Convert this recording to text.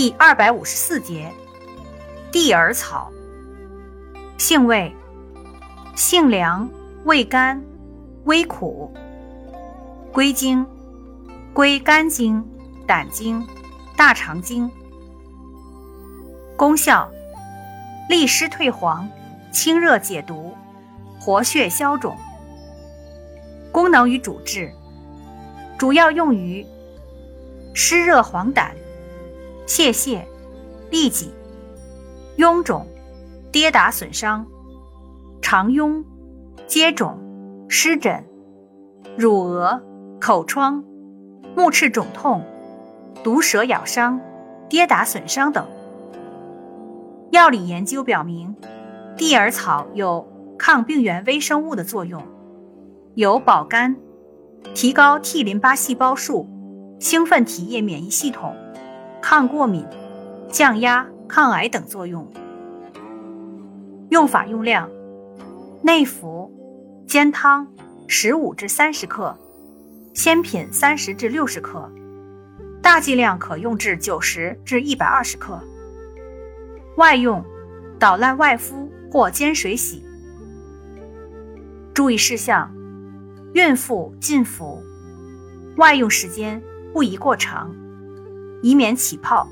第二百五十四节，地耳草，性味，性凉，味甘，微苦，归经，归肝经、胆经、大肠经。功效，利湿退黄，清热解毒，活血消肿。功能与主治，主要用于湿热黄疸、泄泻、痢疾、臃肿、跌打损伤、肠痈、疖肿、湿疹、乳蛾、口疮、目赤肿痛、毒蛇咬伤、跌打损伤等。药理研究表明，地耳草有抗病原微生物的作用。有保肝、提高 T 淋巴细胞数、兴奋体液免疫系统、抗过敏、降压、抗癌等作用。用法用量：内服，煎汤十五至三十克，鲜品三十至六十克，大剂量可用至九十至一百二十克。外用，捣烂外敷或煎水洗。注意事项。孕妇禁服，外用时间不宜过长，以免起泡。